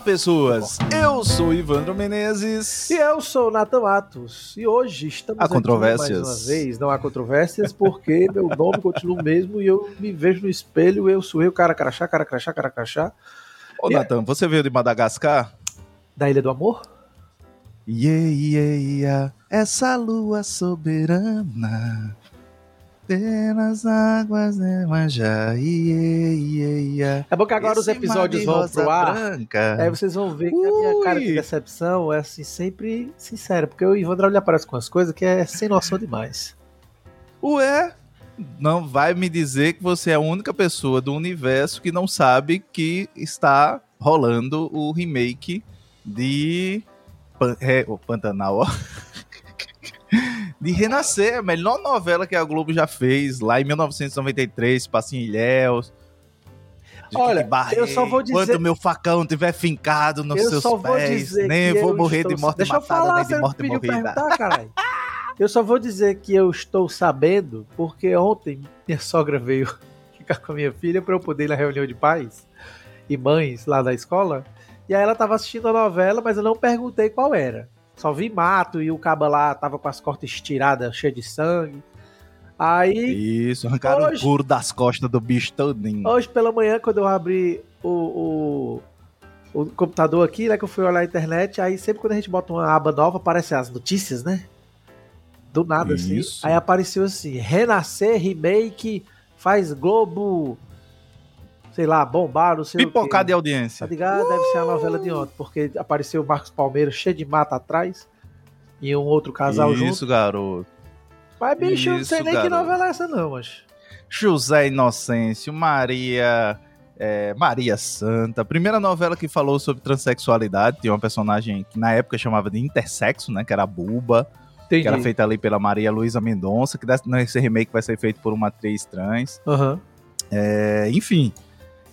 Pessoas! Eu sou Ivandro Menezes. E eu sou Nathan Matos. E hoje estamos há controvérsias. mais uma vez. Não há controvérsias, porque meu nome continua o mesmo e eu me vejo no espelho, eu sou eu, cara crachá, cara crachá, cara crachá. Ô, e Nathan, você veio de Madagascar? Da Ilha do Amor? Yeah, yeah, yeah, essa lua soberana pelas águas de Manjá. É bom que agora Esse os episódios vão pro ar. Branca. Aí vocês vão ver que Ui. a minha cara de decepção é assim, sempre sincera. Porque o Ivandro ele aparece com as coisas que é sem noção demais. Ué? Não vai me dizer que você é a única pessoa do universo que não sabe que está rolando o remake de Pan é, o Pantanal, ó de Renascer, a melhor novela que a Globo já fez, lá em 1993, Passinho Ilhéus. Olha, eu só vou dizer... Quando meu facão tiver fincado nos seus pés, nem vou morrer estou... de morte Deixa matada, eu falar, nem de morte morrida. eu só vou dizer que eu estou sabendo, porque ontem minha sogra veio ficar com a minha filha para eu poder ir na reunião de pais e mães lá da escola. E aí ela estava assistindo a novela, mas eu não perguntei qual era. Só vi mato e o caba lá tava com as costas estiradas, cheio de sangue. Aí. Isso, arrancaram hoje, o couro das costas do bicho todinho. Hoje pela manhã, quando eu abri o, o, o, computador aqui, né, que eu fui olhar a internet, aí sempre quando a gente bota uma aba nova, aparecem as notícias, né? Do nada, assim. Isso. assim. Aí apareceu assim: Renascer Remake faz Globo sei lá, bombar, não sei Pipocar de audiência. Tá ligado? Uh! Deve ser a novela de ontem, porque apareceu o Marcos Palmeiras cheio de mata atrás e um outro casal Isso, junto. Isso, garoto. Mas, bicho, Isso, eu não sei nem garoto. que novela é essa, não, mas. José Inocêncio, Maria. É, Maria Santa, primeira novela que falou sobre transexualidade, tinha uma personagem que na época chamava de intersexo, né, que era a Buba, Entendi. que era feita ali pela Maria Luísa Mendonça, que nesse remake vai ser feito por uma atriz trans. Uhum. É, enfim,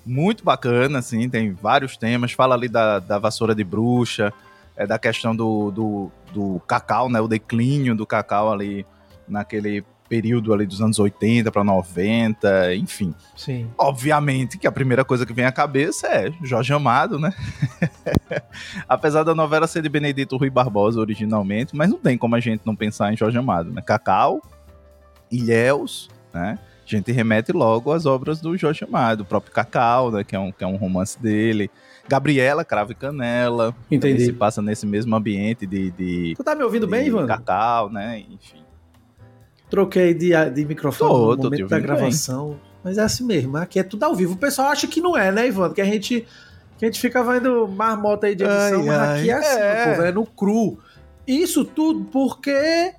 muito bacana, assim, tem vários temas, fala ali da, da vassoura de bruxa, é da questão do, do, do cacau, né, o declínio do cacau ali naquele período ali dos anos 80 para 90, enfim. Sim. Obviamente que a primeira coisa que vem à cabeça é Jorge Amado, né? Apesar da novela ser de Benedito Rui Barbosa originalmente, mas não tem como a gente não pensar em Jorge Amado, né? Cacau, Ilhéus, né? A gente remete logo às obras do Jorge Amado, o próprio Cacau, né, que é um, que é um romance dele. Gabriela, Cravo e Canela. Entendi. Se passa nesse mesmo ambiente de. de tu tá me ouvindo bem, Ivan? Cacau, né? Enfim. Troquei de, de microfone tô, no momento da gravação. Bem. Mas é assim mesmo, aqui é tudo ao vivo. O pessoal acha que não é, né, Ivan? Que a gente, que a gente fica vendo marmota aí de edição, ai, mas aqui é assim, é. Povo, é no cru. Isso tudo porque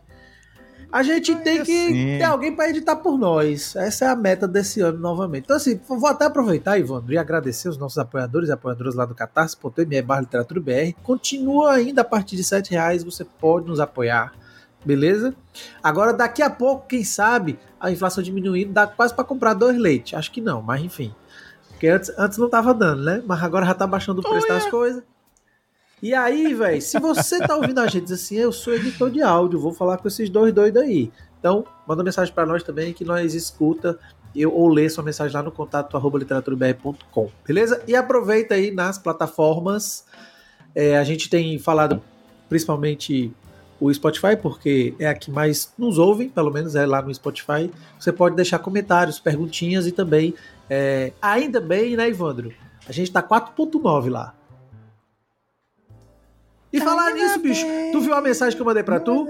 a gente tem que assim. ter alguém para editar por nós. Essa é a meta desse ano novamente. Então, assim, vou até aproveitar, Ivandro, e agradecer os nossos apoiadores e apoiadoras lá do catarse.me barra literatura BR. Continua ainda a partir de R$ reais, você pode nos apoiar. Beleza? Agora, daqui a pouco, quem sabe, a inflação diminuindo, dá quase para comprar dois leites. Acho que não, mas enfim. Porque antes, antes não tava dando, né? Mas agora já tá baixando o preço oh, das é. coisas. E aí, velho, se você tá ouvindo a gente diz assim, eu sou editor de áudio, vou falar com esses dois doidos aí. Então, manda mensagem para nós também que nós escuta eu, ou lê sua mensagem lá no contato literaturabr.com, beleza? E aproveita aí nas plataformas. É, a gente tem falado principalmente o Spotify, porque é a que mais nos ouvem, pelo menos é lá no Spotify. Você pode deixar comentários, perguntinhas e também, é, ainda bem, né, Ivandro? A gente tá 4.9 lá. E falar nisso, bicho, tu viu a mensagem que eu mandei pra tu?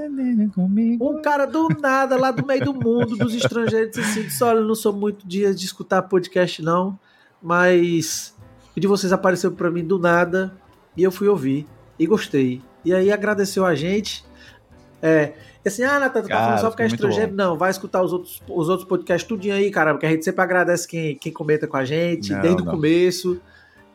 Um cara do nada, lá do meio do mundo, dos estrangeiros, disse assim: disse, olha, eu não sou muito dia de escutar podcast, não, mas o de vocês apareceu pra mim do nada e eu fui ouvir e gostei. E aí agradeceu a gente. É, assim, ah, Natan, tu tá falando só porque é estrangeiro? Bom. Não, vai escutar os outros, os outros podcasts tudinho aí, cara, porque a gente sempre agradece quem, quem comenta com a gente, não, desde não. o começo.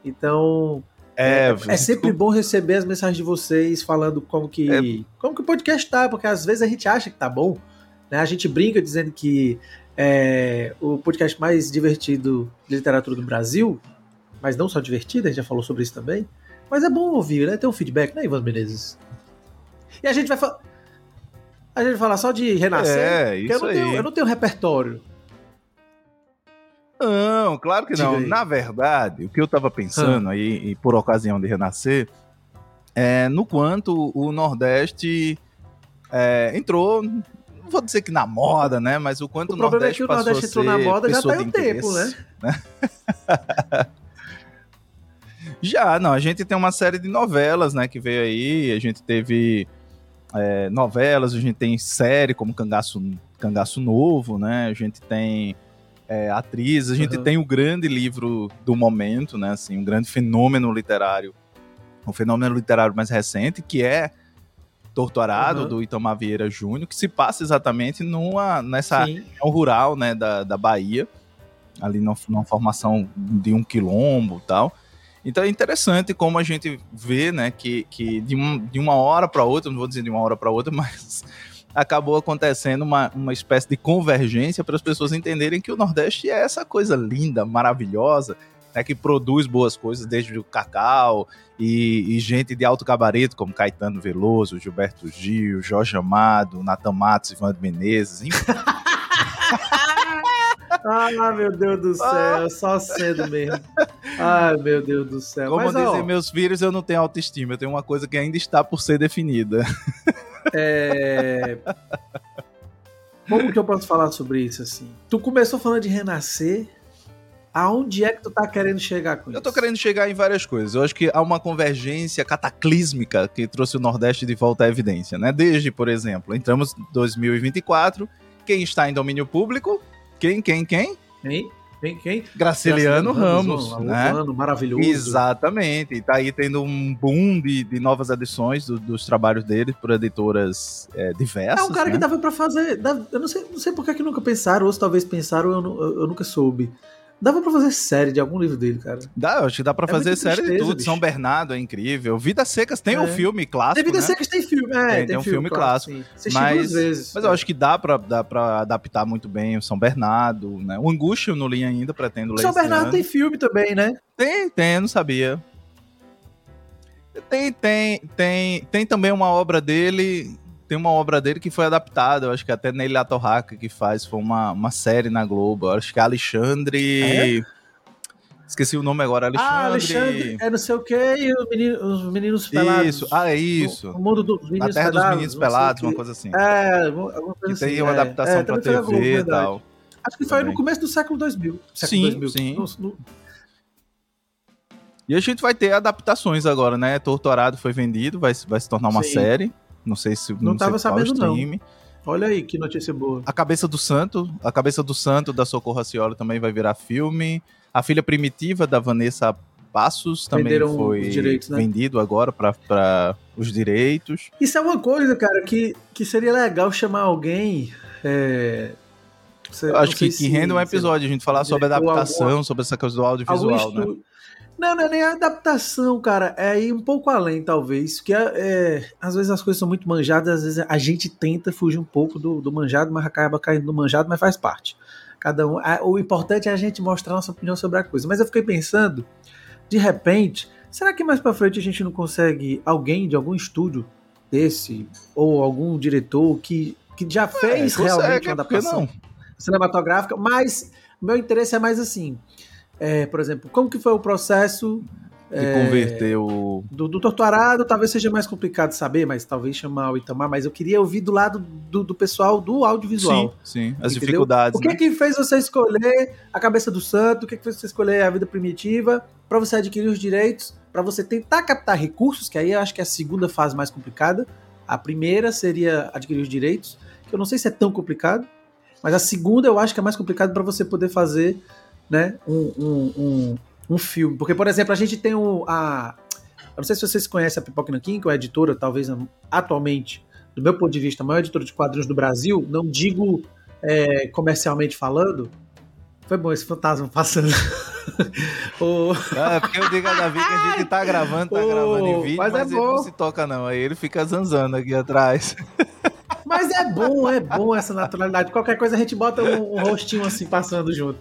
Então, É, é, é sempre bom receber as mensagens de vocês falando como que, é, como que o podcast tá, porque às vezes a gente acha que tá bom, né? A gente brinca dizendo que é o podcast mais divertido de literatura do Brasil, mas não só divertido, a gente já falou sobre isso também. Mas é bom ouvir, né? Ter um feedback, né, Ivan Menezes? E a gente vai falar. A gente vai falar só de renascer. É, isso eu não, aí. Tenho, eu não tenho repertório. Não, claro que não. Na verdade, o que eu estava pensando ah. aí, e por ocasião de renascer, é no quanto o Nordeste é, entrou, não vou dizer que na moda, né? Mas o quanto o, o Nordeste é que o Nordeste entrou na moda já tá um tempo, né? né? já, não. A gente tem uma série de novelas, né? Que veio aí. A gente teve é, novelas, a gente tem série como Cangaço, Cangaço Novo, né? A gente tem é, atriz, a gente uhum. tem o grande livro do momento, né? Assim, um grande fenômeno literário, um fenômeno literário mais recente, que é Torturado, uhum. do Itamar Vieira Júnior, que se passa exatamente numa, nessa Sim. região rural né, da, da Bahia, ali numa, numa formação de um quilombo e tal. Então é interessante como a gente vê, né, que, que de, um, de uma hora para outra, não vou dizer de uma hora para outra, mas acabou acontecendo uma, uma espécie de convergência para as pessoas entenderem que o Nordeste é essa coisa linda, maravilhosa, né, que produz boas coisas, desde o cacau e, e, gente de alto gabarito, como Caetano Veloso, Gilberto Gil, Jorge Amado, Natan Matos, Ivan Menezes, enfim. ah, meu Deus do céu, só cedo mesmo. Ai, meu Deus do céu. Como Mas, dizem ó, meus filhos, eu não tenho autoestima, eu tenho uma coisa que ainda está por ser definida. É... Como que eu posso falar sobre isso assim? Tu começou falando de renascer. Aonde é que tu tá querendo chegar com isso? Eu tô querendo chegar em várias coisas. Eu acho que há uma convergência cataclísmica que trouxe o Nordeste de volta à evidência, né? Desde, por exemplo, entramos em 2024, quem está em domínio público? Quem, quem, quem? Quem? Quem? quem? Graciliano, Ramos, Ramos né? maravilhoso. Exatamente. E tá aí tendo um boom de, de novas edições do, dos trabalhos dele por editoras é, diversas. É um cara né? que dava para fazer. Eu não sei, não sei por que, que nunca pensaram, ou se talvez pensaram, eu, eu, eu nunca soube. Dava pra fazer série de algum livro dele, cara. Dá, eu acho que dá pra é fazer série tristeza, de tudo. Bicho. São Bernardo é incrível. Vidas Secas tem é. um filme clássico. Tem Vidas né? Secas tem filme, é. Tem, tem, tem um filme, clássico. clássico mas, vezes. Mas é. eu acho que dá pra, dá pra adaptar muito bem o São Bernardo, né? O Angústia eu não li ainda, pretendo ler. São Bernardo tem filme também, né? Tem, tem, eu não sabia. Tem, tem, tem, tem também uma obra dele tem uma obra dele que foi adaptada, eu acho que até Neila Torraca que faz, foi uma, uma série na Globo. Eu acho que é Alexandre. É? Esqueci o nome agora, Alexandre. Ah, Alexandre, é não sei o que, e os meninos, os meninos pelados. Isso, ah, é isso. O, mundo dos meninos A Terra pelados, dos Meninos Pelados, uma coisa assim. É, alguma coisa que assim. tem uma é, adaptação é, pra TV Globo, e tal. Acho que foi no começo do século 2000. Século sim, 2000. sim. No, no... E a gente vai ter adaptações agora, né? Torturado foi vendido, vai, vai se tornar uma sim. série. Não sei se. Não, não tava sabendo, não. Olha aí, que notícia boa. A Cabeça do Santo, a Cabeça do Santo da Socorro Racioli também vai virar filme. A Filha Primitiva da Vanessa Passos também Venderam foi direitos, né? vendido agora para os direitos. Isso é uma coisa, cara, que, que seria legal chamar alguém. É... Acho que, que rende um episódio, a gente falar sobre adaptação, alguma, sobre essa coisa do audiovisual, né? Não, não é nem a adaptação, cara. É ir um pouco além, talvez. Que é, é, às vezes as coisas são muito manjadas, às vezes a gente tenta fugir um pouco do, do manjado, mas acaba caindo no manjado, mas faz parte. Cada um. O importante é a gente mostrar nossa opinião sobre a coisa. Mas eu fiquei pensando, de repente, será que mais para frente a gente não consegue alguém de algum estúdio desse ou algum diretor que, que já fez é, realmente uma adaptação cinematográfica? Mas meu interesse é mais assim. É, por exemplo, como que foi o processo de é, converter o. Do, do torturado talvez seja mais complicado saber, mas talvez chamar o Itamar, mas eu queria ouvir do lado do, do pessoal do audiovisual. Sim, sim. As entendeu? dificuldades. O que, né? que fez você escolher a cabeça do santo? O que, que fez você escolher a vida primitiva? para você adquirir os direitos, para você tentar captar recursos, que aí eu acho que é a segunda fase mais complicada. A primeira seria adquirir os direitos, que eu não sei se é tão complicado, mas a segunda eu acho que é mais complicado para você poder fazer né, um, um, um um filme. Porque, por exemplo, a gente tem o, a. Eu não sei se vocês conhecem a Pipoca Nankin, que é a editora, talvez atualmente, do meu ponto de vista, a maior editora de quadrinhos do Brasil. Não digo é, comercialmente falando. Foi bom esse fantasma passando. o... Ah, é porque eu digo a Davi que a gente tá gravando, tá o... gravando em vídeo, mas, mas é ele não se toca não, aí ele fica zanzando aqui atrás. Mas é bom, é bom essa naturalidade. Qualquer coisa a gente bota um, um rostinho assim passando junto.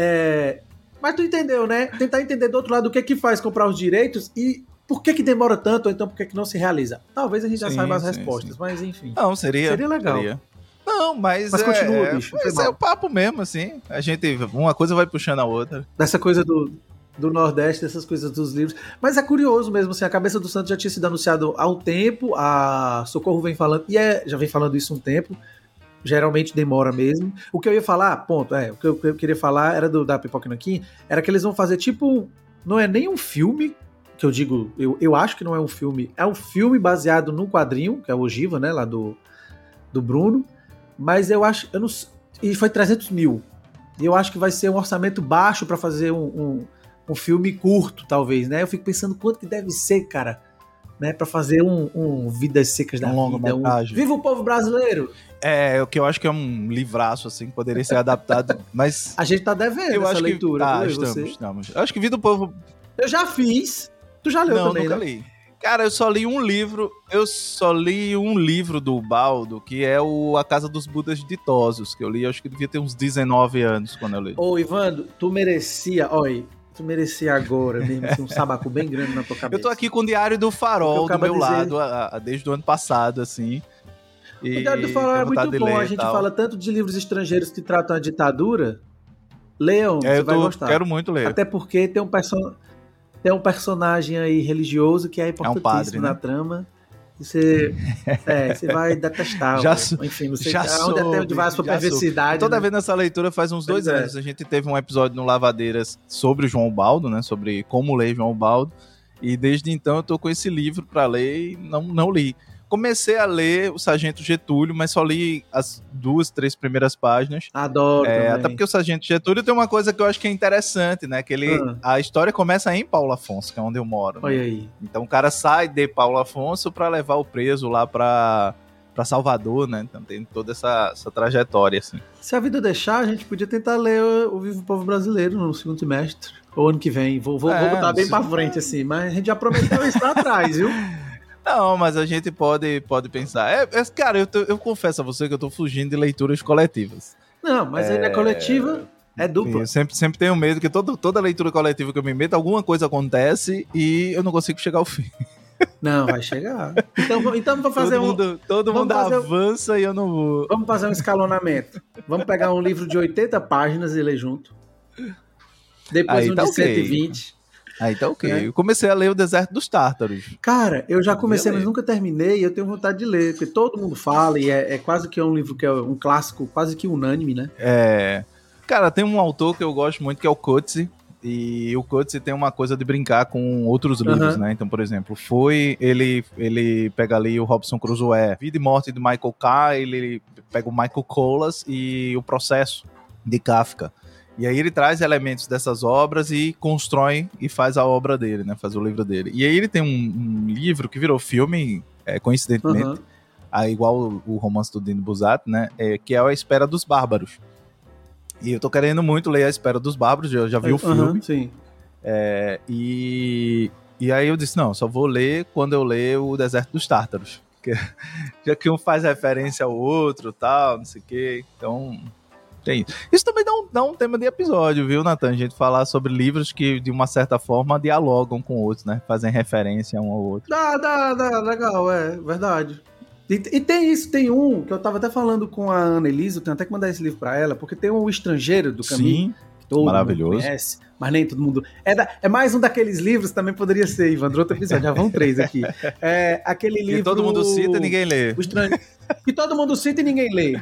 É... Mas tu entendeu, né? Tentar entender do outro lado o que é que faz comprar os direitos e por que, que demora tanto, ou então por que, que não se realiza? Talvez a gente já sim, saiba as sim, respostas, sim. mas enfim. Não, seria. Seria legal. Seria. Não, mas. Mas é, continua, bicho. Mas é o papo mesmo, assim. A gente. Uma coisa vai puxando a outra. Dessa coisa do, do Nordeste, dessas coisas dos livros. Mas é curioso mesmo, assim, a cabeça do Santos já tinha sido anunciado há um tempo, a Socorro vem falando, e é, já vem falando isso há um tempo. Geralmente demora mesmo. O que eu ia falar, ponto, é, o que eu, eu queria falar era do da Pipoca Nanquim, era que eles vão fazer tipo. Não é nem um filme, que eu digo, eu, eu acho que não é um filme, é um filme baseado num quadrinho, que é o Ogiva, né, lá do, do Bruno, mas eu acho, eu não, e foi 300 mil, e eu acho que vai ser um orçamento baixo para fazer um, um, um, filme curto, talvez, né, eu fico pensando quanto que deve ser, cara, né, para fazer um, um, Vidas Secas da um Vida, um Viva o Povo Brasileiro! É, o que eu acho que é um livraço, assim, poderia ser adaptado, mas... A gente tá devendo eu essa acho leitura, que, ah, estamos, estamos. Eu acho que Vida do Povo... Eu já fiz, Tu já leu não, também, nunca né? li. Cara, eu só li um livro, eu só li um livro do Baldo, que é o A Casa dos Budas Ditosos, que eu li, acho que devia ter uns 19 anos quando eu li. Ô, Ivando, tu merecia, olha, tu merecia agora mesmo, assim, um sabaco bem grande na tua cabeça. Eu tô aqui com o Diário do Farol do meu lado, a, a, desde o ano passado, assim. E o Diário do Farol é muito bom, a gente fala tanto de livros estrangeiros que tratam a ditadura. Leon, é, você vai gostar. Quero muito ler. Até porque tem um personagem tem um personagem aí religioso que é importantíssimo é um padre, né? na trama. Você, é, você vai detestar. já, enfim, você já onde soube, até vai a sua perversidade. Toda né? vez nessa leitura faz uns dois pois é. anos. É. A gente teve um episódio no Lavadeiras sobre o João Baldo, né? Sobre como ler João Baldo. E desde então eu tô com esse livro para ler e não, não li. Comecei a ler o Sargento Getúlio, mas só li as duas, três primeiras páginas. Adoro. É, até porque o Sargento Getúlio tem uma coisa que eu acho que é interessante, né? Que ele, ah. a história começa em Paulo Afonso, que é onde eu moro. Olha né? aí. Então o cara sai de Paulo Afonso para levar o preso lá para para Salvador, né? Então tem toda essa, essa trajetória, assim. Se a vida deixar, a gente podia tentar ler o Vivo Povo Brasileiro no segundo semestre, ou ano que vem. Vou, vou, é, vou botar bem para frente, assim, mas a gente já prometeu isso lá atrás, viu? Não, mas a gente pode, pode pensar. É, é cara, eu, tô, eu confesso a você que eu tô fugindo de leituras coletivas. Não, mas é... ainda é coletiva, é dupla. Eu sempre, sempre tenho medo que todo, toda leitura coletiva que eu me meto, alguma coisa acontece e eu não consigo chegar ao fim. Não, vai chegar. Então, então vamos fazer todo mundo, um. Todo mundo avança um, e eu não vou. Vamos fazer um escalonamento. Vamos pegar um livro de 80 páginas e ler junto. Depois Aí, um tá de okay. 120. Aí tá ok. É. Eu comecei a ler O Deserto dos Tártaros. Cara, eu já comecei, mas nunca terminei e eu tenho vontade de ler, porque todo mundo fala e é, é, quase que é um livro que é um clássico, quase que unânime, né? É. Cara, tem um autor que eu gosto muito que é o Coetzee. E o Coetzee tem uma coisa de brincar com outros livros, uhum. né? Então, por exemplo, foi ele ele pega ali o Robson Crusoe, Vida e Morte de Michael Kyle, ele pega o Michael Colas e o Processo de Kafka. E aí ele traz elementos dessas obras e constrói e faz a obra dele, né? Faz o livro dele. E aí ele tem um, um livro que virou filme, é, coincidentemente, uhum. a, igual o, romance do Dino Buzzat, né? É, que é A Espera dos Bárbaros. E eu tô querendo muito ler A Espera dos Bárbaros, eu já vi o filme. Uhum, sim. É, e, e aí eu disse, não, só vou ler quando eu ler o Deserto dos Tártaros. Que, já que um faz referência ao outro tal, não sei o quê. Então, tem. Isso também dá um, dá um tema de episódio, viu, Natan? A gente falar sobre livros que, de uma certa forma, dialogam com outros, né? Fazem referência um ao outro. Dá, dá, dá, legal, é, verdade. E, e, tem isso, tem um que eu tava até falando com a Ana Elisa, eu tenho até que mandar esse livro para ela, porque tem um estrangeiro do caminho. Sim, que todo maravilhoso. mundo conhece, mas nem todo mundo. É, da, é mais um daqueles livros, também poderia ser, Ivan, outro episódio, já vão três aqui. É aquele livro. Que todo mundo cita e ninguém lê. Que todo mundo cita e ninguém lê.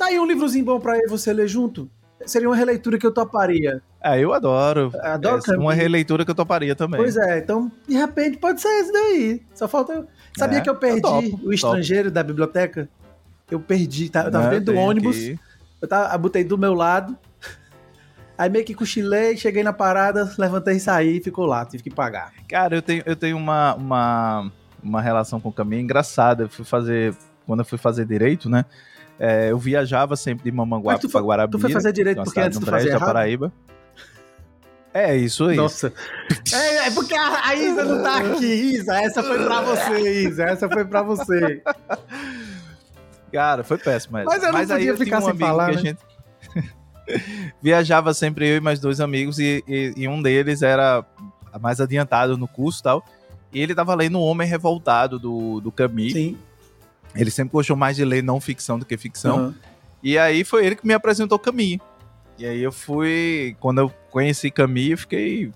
Tá aí um livrozinho bom pra você ler junto. Seria uma releitura que eu toparia. Ah, eu adoro. Adoro é uma releitura que eu toparia também. Pois é, então, de repente, pode ser esse daí. Só falta. Sabia é, que eu perdi eu topo, o estrangeiro topo. da biblioteca? Eu perdi. Tá, eu tava é, dentro do ônibus. Aqui. Eu, tava, botei do meu lado. Aí meio que cochilei, cheguei na parada, levantei e saí e ficou lá, tive que pagar. Cara, eu tenho, eu tenho uma, uma, uma relação com o caminho engraçada. Eu fui fazer. Quando eu fui fazer direito, né? É, eu viajava sempre de Mamanguape para Guarabira. Tu foi fazer direito porque antes tu fazia errado? Paraíba. É isso aí. Nossa. É, é, porque a, a, Isa não tá aqui, Isa. Essa foi pra você, Isa. Essa foi pra você. Cara, foi péssimo. Mas, mas eu não mas podia aí ficar um sem falar, né? gente viajava sempre eu e mais dois amigos e, e, e, um deles era mais adiantado no curso e tal. E ele tava lendo O Homem Revoltado do, do Camus. Sim. Ele sempre gostou mais de ler não ficção do que ficção. Uhum. E aí foi ele que me apresentou Camus. E aí eu fui, quando eu conheci Camus, eu fiquei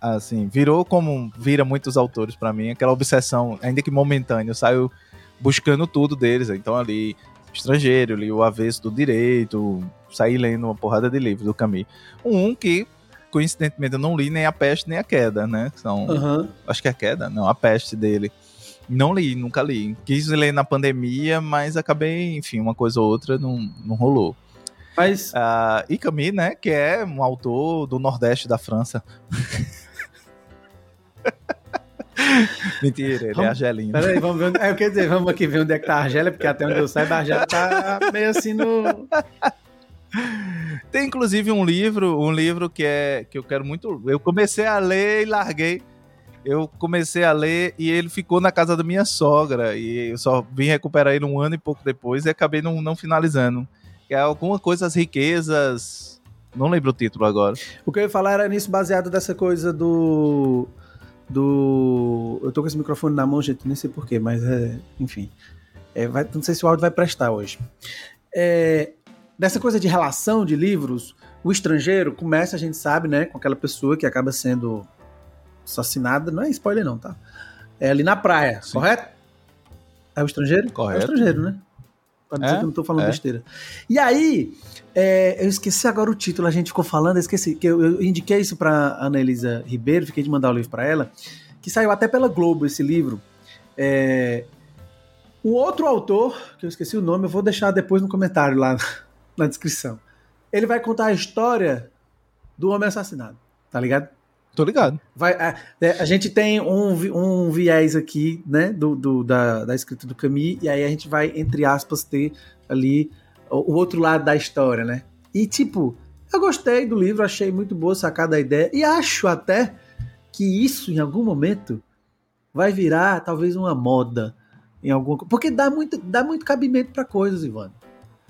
assim, virou como vira muitos autores para mim, aquela obsessão, ainda que momentânea, eu saio buscando tudo deles. Então ali, estrangeiro, li o avesso do direito, saí lendo uma porrada de livros do Camus. Um que coincidentemente eu não li nem a peste nem a queda, né? São, uhum. acho que é a queda, não, a peste dele. Não li, nunca li. Quis ler na pandemia, mas acabei, enfim, uma coisa ou outra não, não rolou. Mas... Uh, e Camille, né, que é um autor do Nordeste da França. Mentira, ele é vamos, é argelino. Peraí, vamos ver. é, eu quero dizer, vamos aqui ver onde é que tá a Argélia, porque até onde eu saiba, a Argélia tá meio assim no. Tem inclusive um livro, um livro que é que eu quero muito. Eu comecei a ler e larguei eu comecei a ler e ele ficou na casa da minha sogra. E eu só vim recuperar ele um ano e pouco depois e acabei não, não finalizando. É alguma coisa, as riquezas. Não lembro o título agora. O que eu ia falar era nisso, baseado dessa coisa do. Do. Eu tô com esse microfone na mão, gente, nem sei porquê, mas é. Enfim. É, vai, não sei se o áudio vai prestar hoje. É, dessa coisa de relação de livros, o estrangeiro começa, a gente sabe, né, com aquela pessoa que acaba sendo assassinada, não é spoiler não, tá? É ali na praia, Sim. correto? É o estrangeiro? Correto. É o estrangeiro, né? Pra dizer é, que eu não tô falando é. besteira. E aí, é, eu esqueci agora o título, a gente ficou falando, eu esqueci, que eu, eu indiquei isso pra Ana Elisa Ribeiro, fiquei de mandar o livro para ela, que saiu até pela Globo esse livro. É, o outro autor, que eu esqueci o nome, eu vou deixar depois no comentário lá na descrição. Ele vai contar a história do homem assassinado, tá ligado? Tô ligado. Vai, a, é, a, gente tem um, um viés aqui, né, do, do da, da, escrita do Camus, e aí a gente vai, entre aspas, ter ali o, o, outro lado da história, né? E, tipo, eu gostei do livro, achei muito boa sacada a ideia, e acho até que isso, em algum momento, vai virar talvez uma moda em alguma Porque dá muito, dá muito cabimento para coisas, Ivan.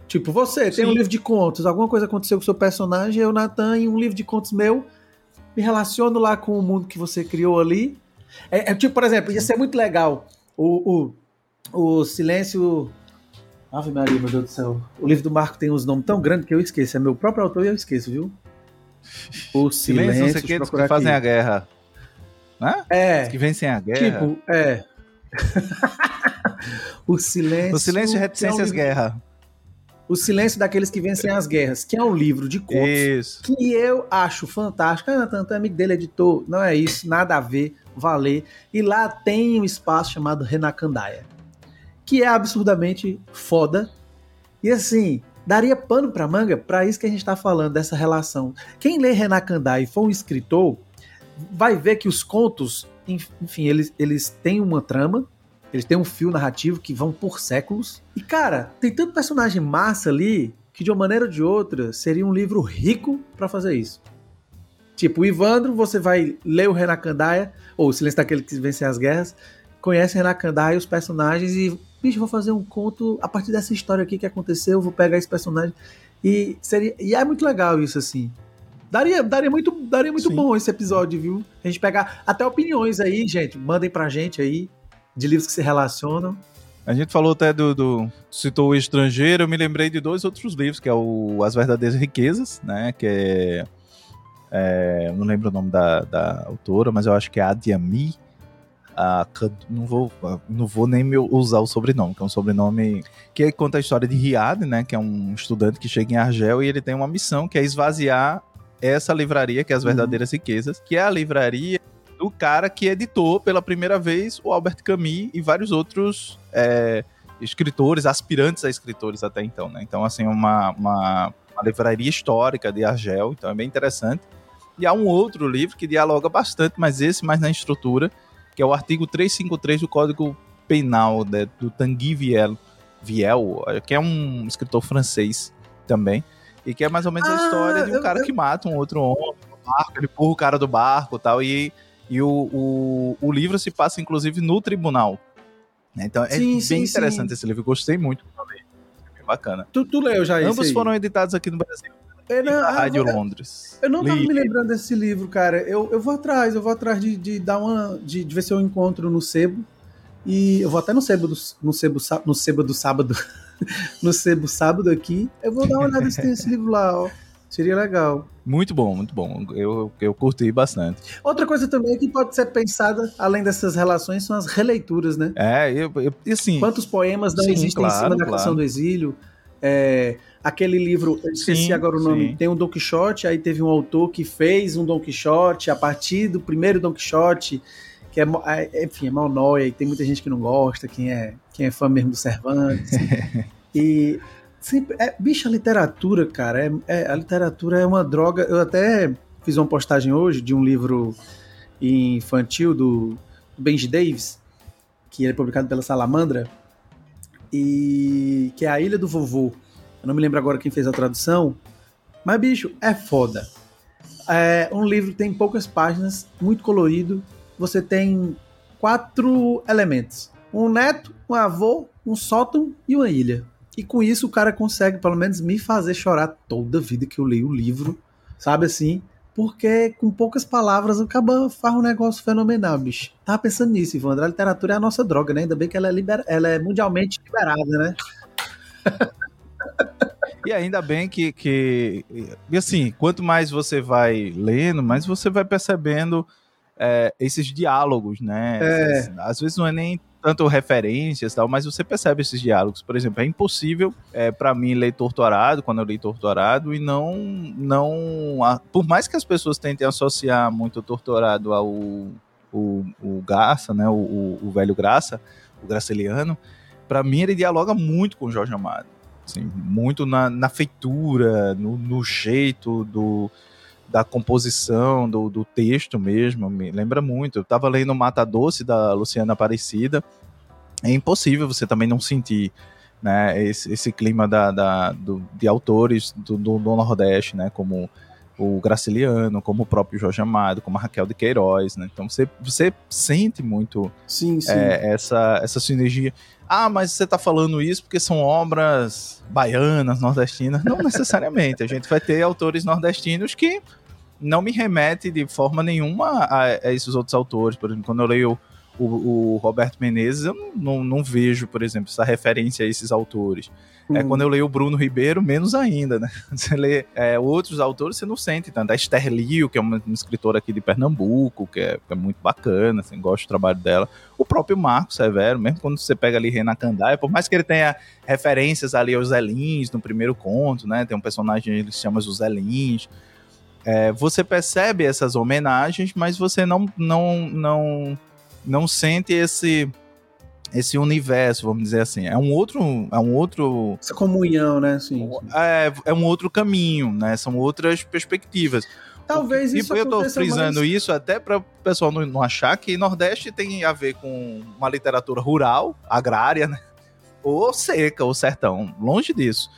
Tipo, você Sim. tem um livro de contos, alguma coisa aconteceu com o seu personagem, eu, Natan, em um livro de contos meu me relaciono lá com o mundo que você criou ali. É, é tipo, por exemplo, ia ser muito legal o, o, o Silêncio. Ave Maria, meu Deus do céu. O livro do Marco tem uns nomes tão grandes que eu esqueço. É meu próprio autor e eu esqueço, viu? O Silêncio. Silêncio que, que fazem aqui. a guerra. Né? É. Os que vencem a guerra. Tipo, é. o Silêncio. O Silêncio e Reticências é um livro... Guerra. O Silêncio daqueles que vencem as guerras, que é um livro de contos isso. que eu acho fantástico. Ah, tanto amigo dele editor, não é isso, nada a ver, valer. E lá tem um espaço chamado Renacandaia, que é absurdamente foda. E assim, daria pano para manga para isso que a gente está falando dessa relação. Quem lê Renacandaia e for um escritor, vai ver que os contos, enfim, eles, eles têm uma trama, eles têm um fio narrativo que vão por séculos. E, cara, tem tanto personagem massa ali que, de uma maneira ou de outra, seria um livro rico para fazer isso. Tipo, o Ivandro, você vai ler o Renacandaia, ou o Silêncio daquele que vence as guerras, conhece Renacandaia e os personagens e, bicho, vou fazer um conto a partir dessa história aqui que aconteceu, vou pegar esse personagem. E, seria, e é muito legal isso, assim. Daria, daria muito, daria muito bom esse episódio, viu? A gente pegar até opiniões aí, gente. Mandem pra gente aí de livros que se relacionam. A gente falou até do, do, citou o estrangeiro, eu me lembrei de dois outros livros, que é o As Verdadeiras Riquezas, né, que é, é não lembro o nome da, da autora, mas eu acho que é Adiami, a, não vou não vou nem usar o sobrenome, que é um sobrenome que conta a história de Riad, né, que é um estudante que chega em Argel e ele tem uma missão que é esvaziar essa livraria, que é As uhum. Verdadeiras uhum. Riquezas, que é a livraria do cara que editou pela primeira vez o Albert Camus e vários outros é, escritores, aspirantes a escritores até então, né? Então, assim, uma, uma, uma livraria histórica de Argel, então é bem interessante. E há um outro livro que dialoga bastante, mas esse mais na estrutura, que é o artigo 353 do Código Penal né, do Tanguy Viel, Viel, que é um escritor francês também, e que é mais ou menos ah, a história de um cara eu... que mata um outro homem, barco, ele empurra o cara do barco e tal, e, e o, o, o livro se passa, inclusive, no tribunal. Né? Então é sim, bem sim, interessante sim. esse livro, gostei muito também. É bacana. Tu, tu leu já Ambos esse foram editados aqui no Brasil. Não, na Rádio eu, Londres. Eu não tava me lembrando desse livro, cara. Eu, eu vou atrás, eu vou atrás de, de dar uma. De, de ver se eu encontro no sebo. E eu vou até no sebo do, no sebo, no sebo do sábado. no sebo sábado aqui. Eu vou dar uma olhada se tem esse livro lá, ó. Seria legal. Muito bom, muito bom. Eu, eu curti bastante. Outra coisa também que pode ser pensada, além dessas relações, são as releituras, né? É, eu, eu assim. Quantos poemas não sim, existem claro, em cima da claro. canção do exílio? É, aquele livro, eu esqueci sim, agora o nome, sim. tem um Don Quixote, aí teve um autor que fez um Don Quixote a partir do primeiro Don Quixote, que é, é enfim, é malnoia, e tem muita gente que não gosta, quem é, quem é fã mesmo do Cervantes. e sempre, é, bicho, a literatura, cara, é, é, a literatura é uma droga. Eu até fiz uma postagem hoje de um livro infantil do Benji Davis, que é publicado pela Salamandra, e que é A Ilha do Vovô. Eu não me lembro agora quem fez a tradução, mas bicho, é foda. É um livro tem poucas páginas, muito colorido. Você tem quatro elementos: um neto, um avô, um sótão e uma ilha. E com isso o cara consegue, pelo menos, me fazer chorar toda a vida que eu leio o livro, sabe assim? Porque com poucas palavras o caba faz um negócio fenomenal, bicho. Tava pensando nisso, Ivandro. A literatura é a nossa droga, né? Ainda bem que ela é, liber... ela é mundialmente liberada, né? E ainda bem que, que. E assim, quanto mais você vai lendo, mais você vai percebendo é, esses diálogos, né? É. Às vezes não é nem tanto referências tal, mas você percebe esses diálogos. Por exemplo, é impossível é, para mim ler Torturado, quando eu li Torturado, e não. não a, por mais que as pessoas tentem associar muito o Torturado ao o, o Garça, né? O, o, velho Graça, o Graciliano, para mim ele dialoga muito com o Jorge Amado. Assim, muito na, na feitura, no, no jeito do, da composição, do, do, texto mesmo, me lembra muito. Eu estava lendo Mata Doce, da Luciana Aparecida, é impossível você também não sentir né, esse, esse clima da, da do, de autores do, do, do, Nordeste, né, como o Graciliano, como o próprio Jorge Amado, como a Raquel de Queiroz, né? Então você, você sente muito sim, sim. É, essa, essa sinergia. Ah, mas você está falando isso porque são obras baianas, nordestinas. Não necessariamente. A gente vai ter autores nordestinos que não me remete de forma nenhuma a, a esses outros autores. Por exemplo, quando eu leio o, o Roberto Menezes, eu não, não, não, vejo, por exemplo, essa referência a esses autores. É, uhum. É, quando eu leio o Bruno Ribeiro, menos ainda, né? Você lê é, outros autores, você não sente tanto. A Esther que é uma, uma escritora aqui de Pernambuco, que é, que é, muito bacana, assim, gosto do trabalho dela. O próprio Marco Severo, mesmo quando você pega ali Renan Candaia, por mais que ele tenha referências ali aos Zelins no primeiro conto, né? Tem um personagem que ele se chama José Lins. É, você percebe essas homenagens, mas você não, não, não não sente esse esse universo, vamos dizer assim. É um outro. É um outro. Essa comunhão, né? Sim, sim. É, é um outro caminho, né? São outras perspectivas. Talvez isso E eu tô frisando mais... isso até para o pessoal não, não, achar que Nordeste tem a ver com uma literatura rural, agrária, né? Ou seca, ou sertão. Longe disso.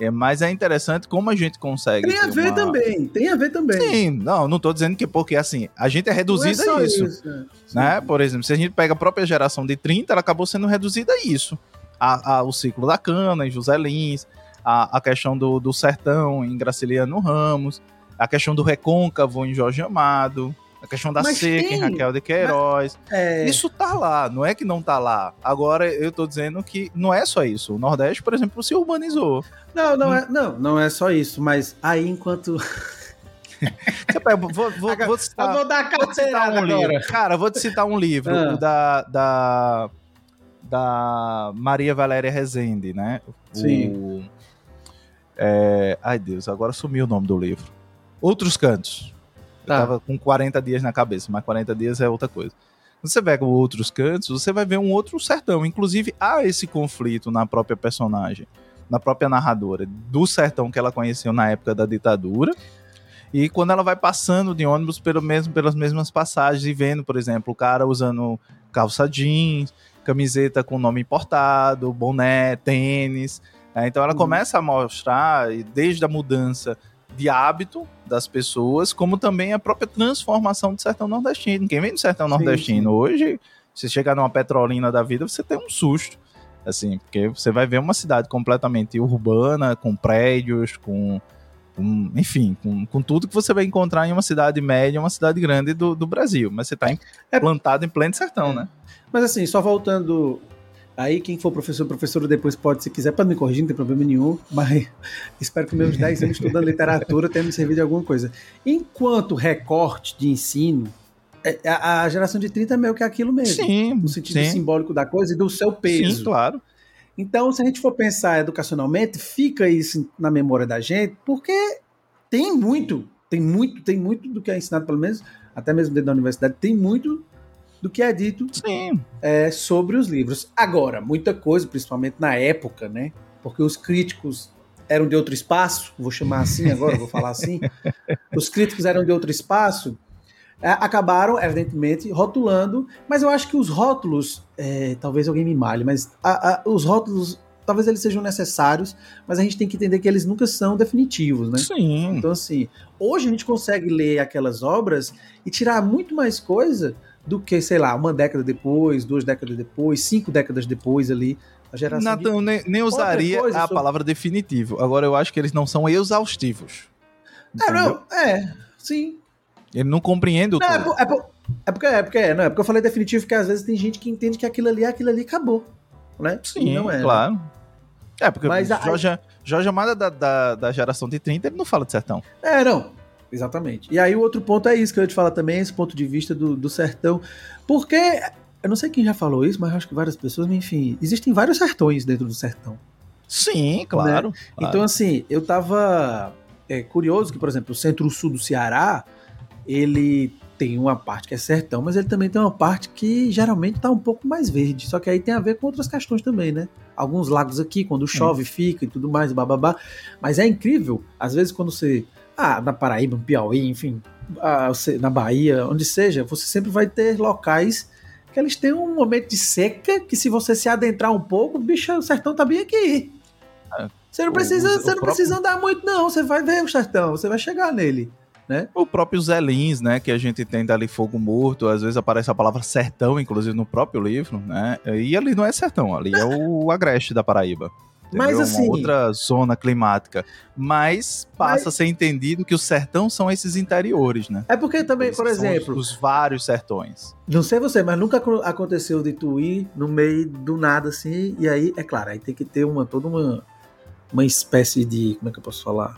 É, mas é interessante como a gente consegue. Tem a ver uma... também, tem a ver também. Sim, não, não tô dizendo que porque assim, a gente é reduzida é a isso. isso é. né? Por exemplo, se a gente pega a própria geração de 30, ela acabou sendo reduzida a isso. A, a o ciclo da cana em José Lins, a, a questão do, do sertão em Graciliano Ramos, a questão do recôncavo em Jorge Amado, a questão da mas seca tem, em Raquel de Queiroz. Mas, é... Isso tá lá, não é que não tá lá. Agora eu tô dizendo que não é só isso. O Nordeste, por exemplo, se urbanizou. Não, não, hum. é, não, não é só isso, mas aí enquanto. vou, vou, vou, citar, eu vou dar vou citar um livro. Cara, vou te citar um livro ah. da, da, da Maria Valéria Rezende, né? Sim. O, é, ai, Deus, agora sumiu o nome do livro. Outros Cantos. Tá. Eu tava com 40 dias na cabeça, mas 40 dias é outra coisa. Você pega outros cantos, você vai ver um outro sertão. Inclusive, há esse conflito na própria personagem, na própria narradora, do sertão que ela conheceu na época da ditadura. E quando ela vai passando de ônibus pelo mesmo, pelas mesmas passagens e vendo, por exemplo, o cara usando calça jeans, camiseta com nome importado, boné, tênis. Né? Então ela uhum. começa a mostrar, desde a mudança de hábito das pessoas, como também a própria transformação do sertão nordestino. Quem vem do sertão sim, nordestino sim. hoje, se chegar numa petrolina da vida, você tem um susto. Assim, porque você vai ver uma cidade completamente urbana, com prédios, com com, enfim, com, com, tudo que você vai encontrar em uma cidade média, uma cidade grande do, do Brasil. Mas você está é, plantado em pleno sertão, é. né? Mas assim, só voltando. Aí, quem for professor, professor depois pode, se quiser, para me corrigir, não tem problema nenhum, mas espero que meus 10 anos estudando literatura tenham me servido de alguma coisa. Enquanto recorte de ensino, é, a, a, geração de 30 é meio que aquilo mesmo. Sim. No sentido sim. simbólico da coisa e do seu peso. Sim, claro. Então, se a gente for pensar educacionalmente, fica isso na memória da gente, porque tem muito, tem muito, tem muito do que é ensinado, pelo menos, até mesmo dentro da universidade, tem muito do que é dito é, sobre os livros. Agora, muita coisa, principalmente na época, né? Porque os críticos eram de outro espaço, vou chamar assim agora, vou falar assim. Os críticos eram de outro espaço, é, acabaram, evidentemente, rotulando, mas eu acho que os rótulos, é, talvez alguém me malhe, mas a, a, os rótulos, talvez eles sejam necessários, mas a gente tem que entender que eles nunca são definitivos, né? Sim. Então, assim, hoje a gente consegue ler aquelas obras e tirar muito mais coisa do que, sei lá, uma década depois, duas décadas depois, cinco décadas depois ali. A geração Nathan, de... nem, nem usaria a sobre... palavra definitivo. Agora, eu acho que eles não são exaustivos. É, não, é, sim. Ele não compreende o não, é, por, é, por, é, porque é porque não é porque eu falei definitivo que às vezes tem gente que entende que aquilo ali é aquilo ali acabou, né? Sim, não é, claro. Né? É porque Mas Jorge, a... Jorge Amada da, da, da, geração de 30, ele não fala de sertão. É, não. Exatamente. E aí o outro ponto é isso que eu ia te falar também, esse ponto de vista do, do sertão. Porque, eu não sei quem já falou isso, mas acho que várias pessoas, enfim, existem vários sertões dentro do sertão. Sim, claro. Né? claro. Então, assim, eu tava é, curioso que, por exemplo, o centro-sul do Ceará, ele tem uma parte que é sertão, mas ele também tem uma parte que geralmente está um pouco mais verde. Só que aí tem a ver com outras questões também, né? Alguns lagos aqui, quando chove, fica e tudo mais, bababá. Mas é incrível, às vezes, quando você. Ah, na Paraíba, no Piauí, enfim, na Bahia, onde seja, você sempre vai ter locais que eles têm um momento de seca que, se você se adentrar um pouco, bicho, o sertão tá bem aqui. É, você não precisa, o, o, você não próprio... precisa andar muito, não. Você vai ver o sertão, você vai chegar nele né? O próprio Zé Lins, né, que a gente tem dali Fogo Morto, às vezes aparece a palavra sertão, inclusive no próprio livro, né? E ali não é sertão, ali é o Agreste da Paraíba. Entendeu? Mas assim. Uma outra zona climática. Mas passa mas... a ser entendido que o sertão são esses interiores, né? É porque também, por exemplo. Os, os, vários sertões. Não sei você, mas nunca aconteceu de tu ir no meio do nada assim. E aí, é claro, aí tem que ter uma toda uma, uma espécie de. Como é que eu posso falar?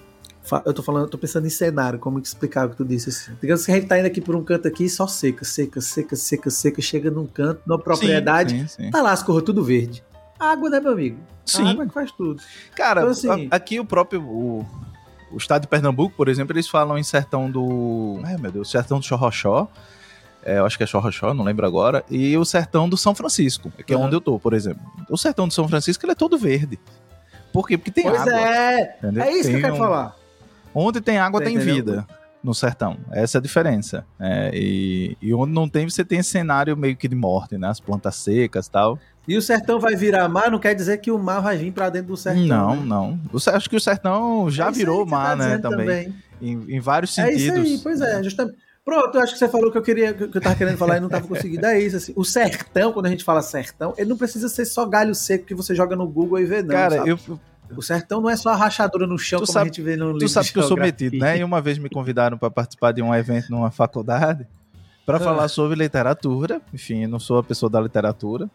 Eu tô falando, eu tô pensando em cenário, como explicar o que tu disse assim. Digamos que a gente tá indo aqui por um canto aqui só seca, seca, seca, seca, seca, chega num canto, numa propriedade, sim, sim, sim. tá lá as cores tudo verde. Água, né, meu amigo? Sim. A água que faz tudo. Cara, então, assim, aqui o próprio. O, o estado de Pernambuco, por exemplo, eles falam em sertão do. Ai, meu Deus, sertão do Chorrochó. É, eu acho que é Chorrochó, não lembro agora. E o sertão do São Francisco, que é onde eu tô, por exemplo. O sertão do São Francisco ele é todo verde. Por quê? Porque tem pois água. É, entendeu? é isso tem que eu quero um... falar. Onde tem água, você tem entendeu? vida no sertão. Essa é a diferença. É, e, e, onde não tem, você tem esse cenário meio que de morte, né? As plantas secas e tal. E o sertão vai virar mar, não quer dizer que o mar vai vir para dentro do sertão. Não, né? não. Eu acho que o sertão já é virou mar, tá né? Também. também. Em, em, vários sentidos. É isso aí, pois é, justamente. Pronto, eu acho que você falou que eu queria, que eu tava querendo falar e não tava conseguindo. É isso, assim. O sertão, quando a gente fala sertão, ele não precisa ser só galho seco que você joga no Google e vê, não. Cara, sabe? eu, o sertão não é só a rachadura no chão, tu como sabe, a gente vê no livro. Tu sabe que eu sou metido, né? E uma vez me convidaram para participar de um evento numa faculdade para ah. falar sobre literatura. Enfim, eu não sou a pessoa da literatura.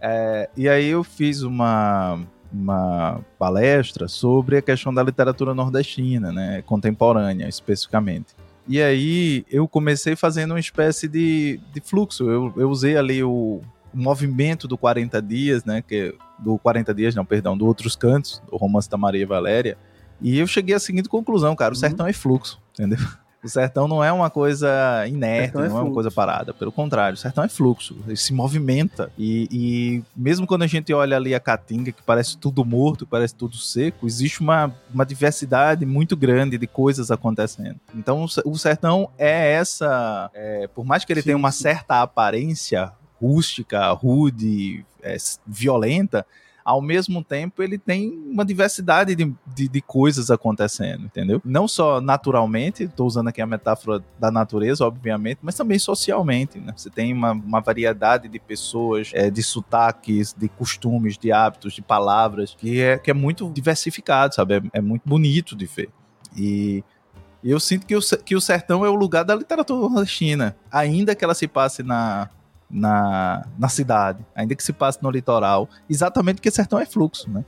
É, e aí eu fiz uma, uma palestra sobre a questão da literatura nordestina, né? Contemporânea, especificamente. E aí eu comecei fazendo uma espécie de, de fluxo. Eu, eu usei ali o, o movimento do 40 Dias, né? Que, do 40 Dias, não, perdão, do Outros Cantos, do romance da Maria Valéria. E eu cheguei à seguinte conclusão, cara: o uhum. sertão é fluxo, entendeu? O sertão não é uma coisa inerte, é não é, uma coisa parada. Pelo contrário, o sertão é fluxo, ele se movimenta. E, e, mesmo quando a gente olha ali a caatinga, que parece tudo morto, parece tudo seco, existe uma, uma diversidade muito grande de coisas acontecendo. Então o sertão é essa. É, por mais que ele sim, tenha uma sim. certa aparência rústica, rude, é, violenta, ao mesmo tempo ele tem uma diversidade de, de, de coisas acontecendo, entendeu? Não só naturalmente, estou usando aqui a metáfora da natureza, obviamente, mas também socialmente, né? Você tem uma, uma variedade de pessoas, é, de sotaques, de costumes, de hábitos, de palavras, que é, que é muito diversificado, sabe? É, é muito bonito de ver. E eu sinto que o, que o sertão é o lugar da literatura nordestina, ainda que ela se passe na, na, na cidade, ainda que se passe no litoral, exatamente porque sertão é fluxo, né?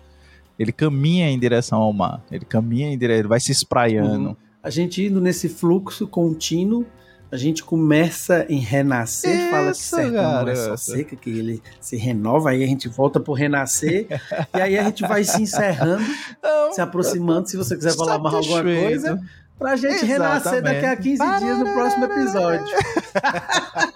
Ele caminha em direção ao mar, ele caminha em direção, ele vai se espraiando. Uhum. A gente indo nesse fluxo contínuo, a gente começa em renascer, Isso, fala que sertão não é só seca, que ele se renova, aí a gente volta pro renascer, e aí a gente vai se encerrando, não, se aproximando, se você quiser falar mais alguma coisa, pra gente Exatamente. renascer daqui a 15 dias no próximo episódio.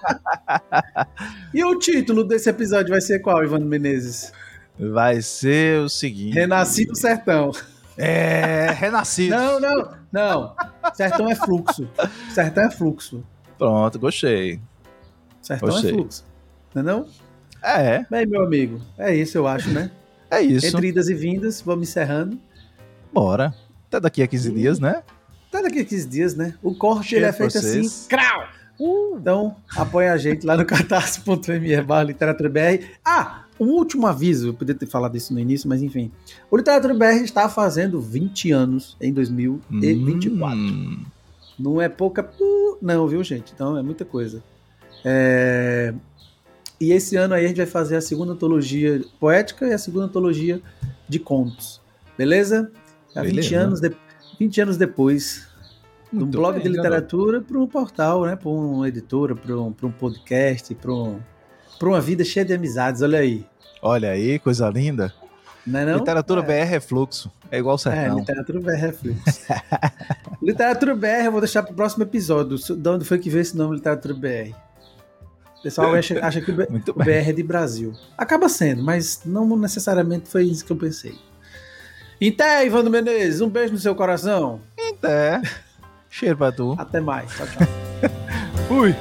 e o título desse episódio vai ser qual, Ivan Menezes? Vai ser o seguinte: Renasci no sertão. É, renascido. Não, não, não. Sertão é fluxo. Sertão é fluxo. Pronto, gostei. Sertão é gostei. é fluxo. Não é não? É. Bem, meu amigo, é isso eu acho, né? É isso. Entre idas e vindas, vamos encerrando. Bora. Até daqui a 15 dias, né? Até daqui a 15 dias, né? O corte ele é feito assim, crau! Uh. Então, apoia a gente lá no catarse.me barra literatura BR. Ah, um último aviso, eu podia ter falado isso no início, mas enfim. O Literatura BR está fazendo 20 anos em 2024. Hum. Não é pouca. Não, viu, gente? Então é muita coisa. É... E esse ano aí a gente vai fazer a segunda antologia poética e a segunda antologia de contos. Beleza? Há 20 anos, de... 20 anos depois, de um blog bem, de literatura para um portal, né? Para uma editora, para um, um podcast, para um uma vida cheia de amizades, olha aí. Olha aí, coisa linda. Não é não? Literatura é. BR é fluxo. É igual sertão. É, literatura BR é fluxo. literatura BR eu vou deixar para o próximo episódio. De onde foi que veio esse nome Literatura BR? O pessoal acha, acha que o, o BR é de Brasil. Acaba sendo, mas não necessariamente foi isso que eu pensei. Então, Ivandro Menezes, um beijo no seu coração. Até. Cheiro pra tu. Até mais. Tchau, tchau. Fui.